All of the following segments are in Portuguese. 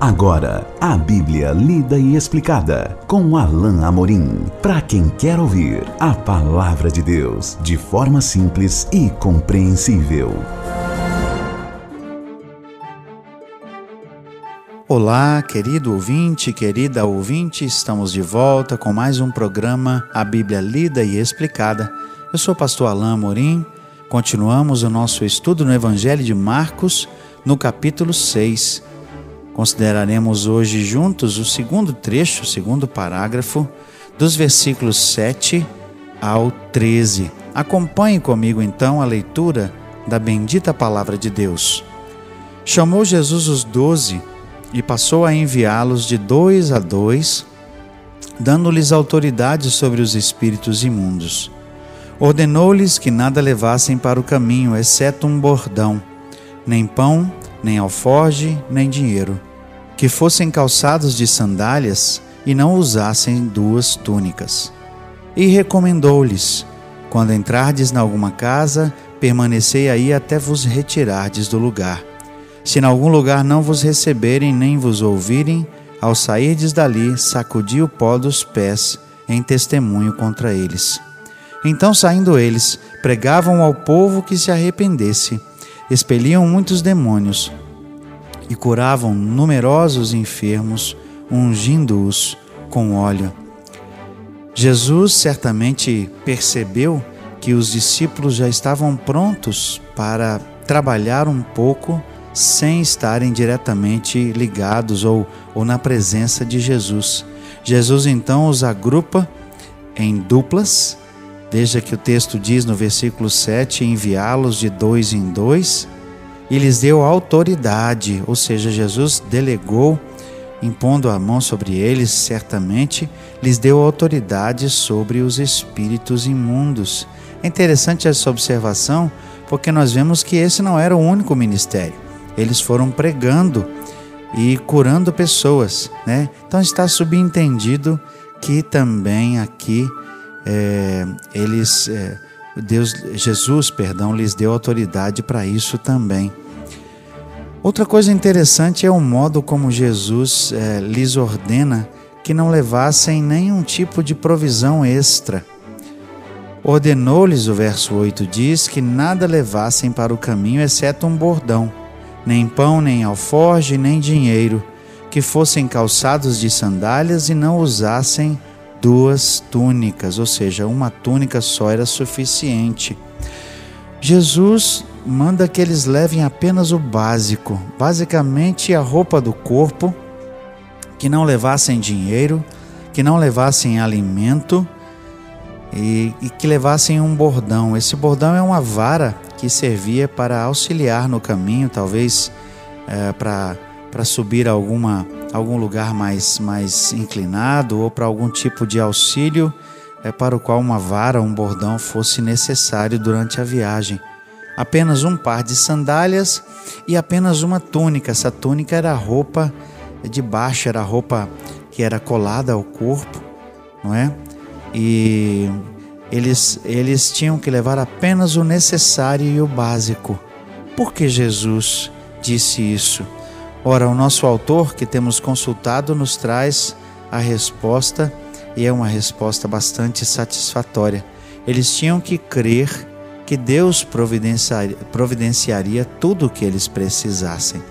Agora, a Bíblia lida e explicada com Alain Amorim. Para quem quer ouvir a palavra de Deus de forma simples e compreensível. Olá, querido ouvinte, querida ouvinte, estamos de volta com mais um programa A Bíblia Lida e Explicada. Eu sou o pastor Alain Amorim. Continuamos o nosso estudo no Evangelho de Marcos, no capítulo 6 Consideraremos hoje juntos o segundo trecho, o segundo parágrafo, dos versículos 7 ao 13. Acompanhe comigo então a leitura da bendita palavra de Deus. Chamou Jesus os doze e passou a enviá-los de dois a dois, dando-lhes autoridade sobre os espíritos imundos. Ordenou-lhes que nada levassem para o caminho, exceto um bordão, nem pão, nem alforge, nem dinheiro, que fossem calçados de sandálias e não usassem duas túnicas. E recomendou-lhes: Quando entrardes em alguma casa, permanecei aí até vos retirardes do lugar. Se em algum lugar não vos receberem nem vos ouvirem, ao sairdes dali, sacudi o pó dos pés em testemunho contra eles. Então, saindo eles, pregavam ao povo que se arrependesse, expeliam muitos demônios e curavam numerosos enfermos, ungindo-os com óleo. Jesus certamente percebeu que os discípulos já estavam prontos para trabalhar um pouco sem estarem diretamente ligados ou, ou na presença de Jesus. Jesus então os agrupa em duplas, desde que o texto diz no versículo 7: enviá-los de dois em dois e lhes deu autoridade, ou seja, Jesus delegou, impondo a mão sobre eles, certamente, lhes deu autoridade sobre os espíritos imundos. É interessante essa observação, porque nós vemos que esse não era o único ministério. Eles foram pregando e curando pessoas, né? Então está subentendido que também aqui é, eles é, Deus, Jesus, perdão, lhes deu autoridade para isso também. Outra coisa interessante é o modo como Jesus é, lhes ordena que não levassem nenhum tipo de provisão extra. Ordenou-lhes, o verso 8 diz, que nada levassem para o caminho exceto um bordão, nem pão, nem alforge, nem dinheiro, que fossem calçados de sandálias e não usassem duas túnicas, ou seja, uma túnica só era suficiente. Jesus manda que eles levem apenas o básico, basicamente a roupa do corpo, que não levassem dinheiro, que não levassem alimento e, e que levassem um bordão. Esse bordão é uma vara que servia para auxiliar no caminho, talvez é, para subir alguma algum lugar mais, mais inclinado ou para algum tipo de auxílio é, para o qual uma vara, um bordão fosse necessário durante a viagem. Apenas um par de sandálias e apenas uma túnica. Essa túnica era a roupa de baixo, era a roupa que era colada ao corpo, não é? E eles, eles tinham que levar apenas o necessário e o básico. Por que Jesus disse isso? Ora, o nosso autor que temos consultado nos traz a resposta e é uma resposta bastante satisfatória. Eles tinham que crer que Deus providenciaria, providenciaria tudo o que eles precisassem.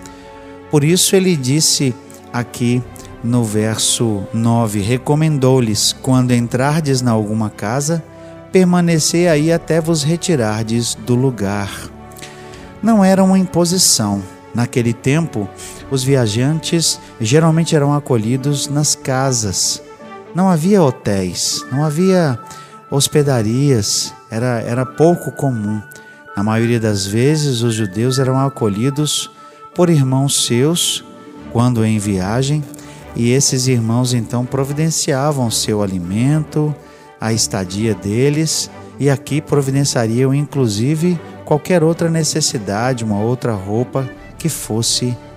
Por isso ele disse aqui no verso 9: Recomendou-lhes, quando entrardes na alguma casa, permanecer aí até vos retirardes do lugar. Não era uma imposição, Naquele tempo, os viajantes geralmente eram acolhidos nas casas. Não havia hotéis, não havia hospedarias, era, era pouco comum. Na maioria das vezes, os judeus eram acolhidos por irmãos seus quando em viagem, e esses irmãos então providenciavam seu alimento, a estadia deles, e aqui providenciariam inclusive qualquer outra necessidade, uma outra roupa que fosse necessária.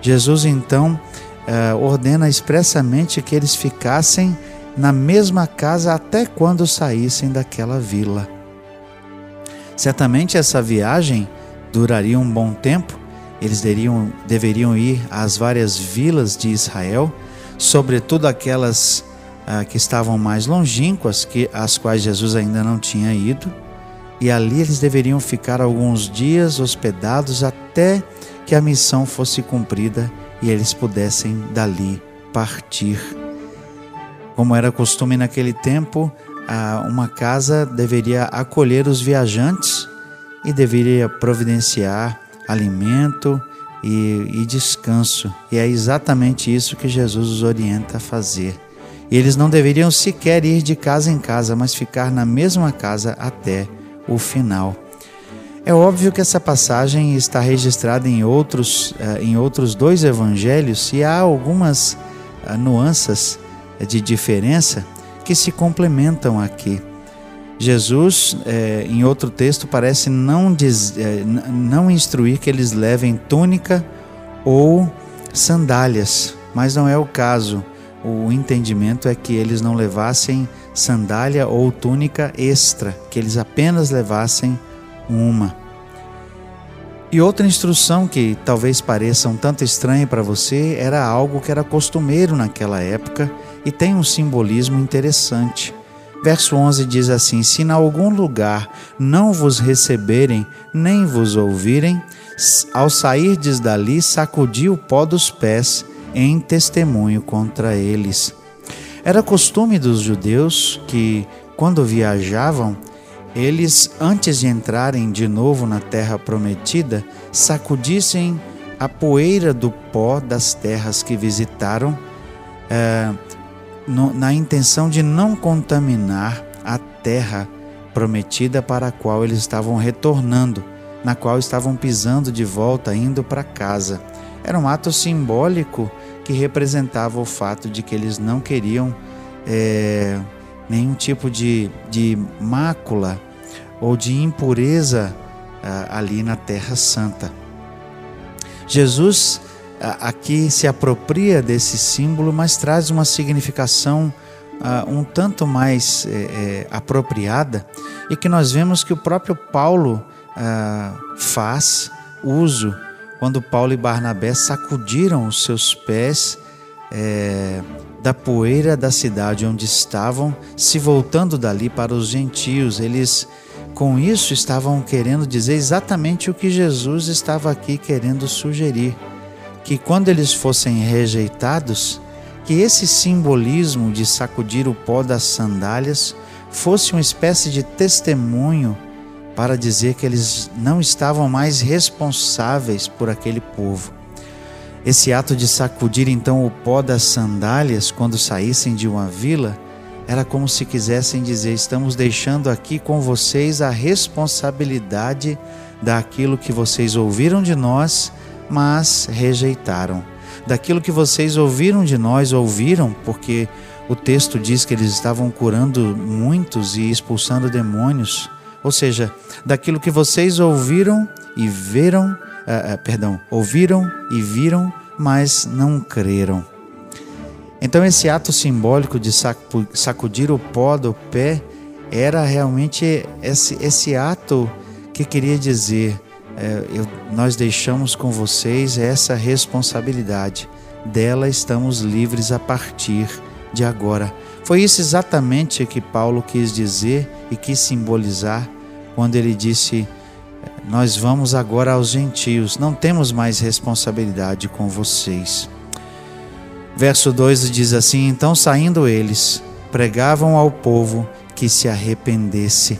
Jesus então eh, ordena expressamente que eles ficassem na mesma casa até quando saíssem daquela vila. Certamente essa viagem duraria um bom tempo. Eles deveriam, deveriam ir às várias vilas de Israel, sobretudo aquelas ah, que estavam mais longínquas, que, as quais Jesus ainda não tinha ido, e ali eles deveriam ficar alguns dias hospedados até que a missão fosse cumprida e eles pudessem dali partir. Como era costume naquele tempo, uma casa deveria acolher os viajantes e deveria providenciar alimento e, e, descanso. E é exatamente isso que Jesus os orienta a fazer. E eles não deveriam sequer ir de casa em casa, mas ficar na mesma casa até o final. É óbvio que essa passagem está registrada em outros, eh, em outros dois evangelhos e há algumas eh, nuances de diferença que se complementam aqui. Jesus, em outro texto, parece não, diz, não instruir que eles levem túnica ou sandálias, mas não é o caso. O entendimento é que eles não levassem sandália ou túnica extra, que eles apenas levassem uma. E outra instrução que talvez pareça um tanto estranha para você era algo que era costumeiro naquela época e tem um simbolismo interessante. Verso 11 diz assim: Se em algum lugar não vos receberem, nem vos ouvirem, ao sairdes dali, sacudi o pó dos pés em testemunho contra eles. Era costume dos judeus que, quando viajavam, eles, antes de entrarem de novo na terra prometida, sacudissem a poeira do pó das terras que visitaram, eh, no, na intenção de não contaminar a terra prometida para a qual eles estavam retornando, na qual estavam pisando de volta, indo para casa. Era um ato simbólico que representava o fato de que eles não queriam é, nenhum tipo de, de mácula ou de impureza ah, ali na Terra Santa. Jesus aqui se apropria desse símbolo, mas traz uma significação uh, um tanto mais é, é, apropriada e que nós vemos que o próprio Paulo uh, faz uso quando Paulo e Barnabé sacudiram os seus pés é, da poeira da cidade onde estavam, se voltando dali para os gentios. Eles, com isso, estavam querendo dizer exatamente o que Jesus estava aqui querendo sugerir que quando eles fossem rejeitados, que esse simbolismo de sacudir o pó das sandálias fosse uma espécie de testemunho para dizer que eles não estavam mais responsáveis por aquele povo. Esse ato de sacudir então o pó das sandálias quando saíssem de uma vila era como se quisessem dizer: estamos deixando aqui com vocês a responsabilidade daquilo que vocês ouviram de nós mas rejeitaram. Daquilo que vocês ouviram de nós, ouviram, porque o texto diz que eles estavam curando muitos e expulsando demônios. Ou seja, daquilo que vocês ouviram e viram, uh, uh, perdão, ouviram e viram, mas não creram. Então, esse ato simbólico de sacudir o pó do pé era realmente esse, esse ato que queria dizer: é, eu, nós deixamos com vocês essa responsabilidade. Dela estamos livres a partir de agora. Foi isso exatamente que Paulo quis dizer e quis simbolizar quando ele disse: Nós vamos agora aos gentios, não temos mais responsabilidade com vocês. Verso 2 diz assim: Então saindo eles, pregavam ao povo que se arrependesse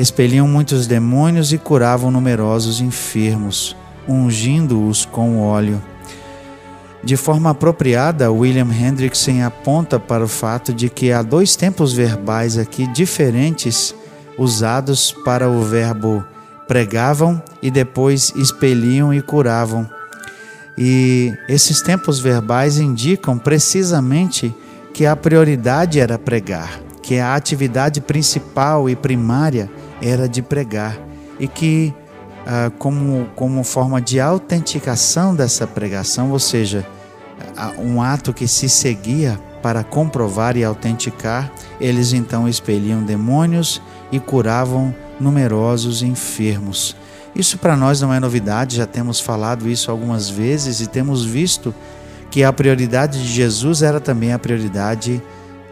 expeliam muitos demônios e curavam numerosos enfermos, ungindo-os com óleo. De forma apropriada, William Hendrickson aponta para o fato de que há dois tempos verbais aqui diferentes usados para o verbo pregavam e depois expeliam e curavam. E esses tempos verbais indicam precisamente que a prioridade era pregar, que a atividade principal e primária era de pregar e que, ah, como, como forma de autenticação dessa pregação, ou seja, um ato que se seguia para comprovar e autenticar, eles então expeliam demônios e curavam numerosos enfermos. Isso para nós não é novidade, já temos falado isso algumas vezes e temos visto que a prioridade de Jesus era também a prioridade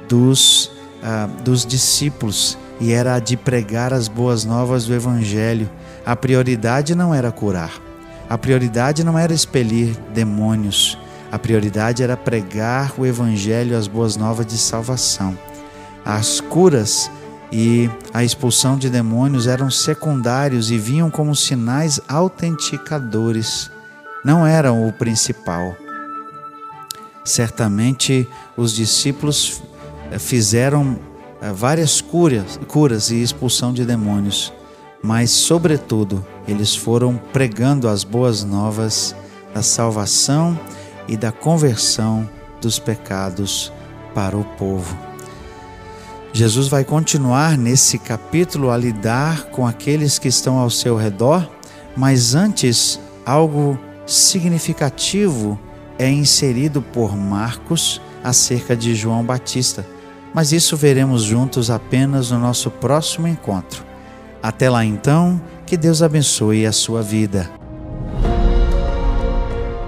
dos, ah, dos discípulos e era a de pregar as boas novas do Evangelho. A prioridade não era curar, a prioridade não era expelir demônios, a prioridade era pregar o Evangelho, as boas novas de salvação. As curas e a expulsão de demônios eram secundários e vinham como sinais autenticadores, não eram o principal. Certamente os discípulos eh, fizeram eh, várias curas, curas e expulsão de demônios, mas, sobretudo, eles foram pregando as boas novas da salvação e da conversão dos pecados para o povo. Jesus vai continuar nesse capítulo a lidar com aqueles que estão ao seu redor, mas antes, algo significativo é inserido por Marcos acerca de João Batista. Mas isso veremos juntos apenas no nosso próximo encontro. Até lá então, que Deus abençoe a sua vida.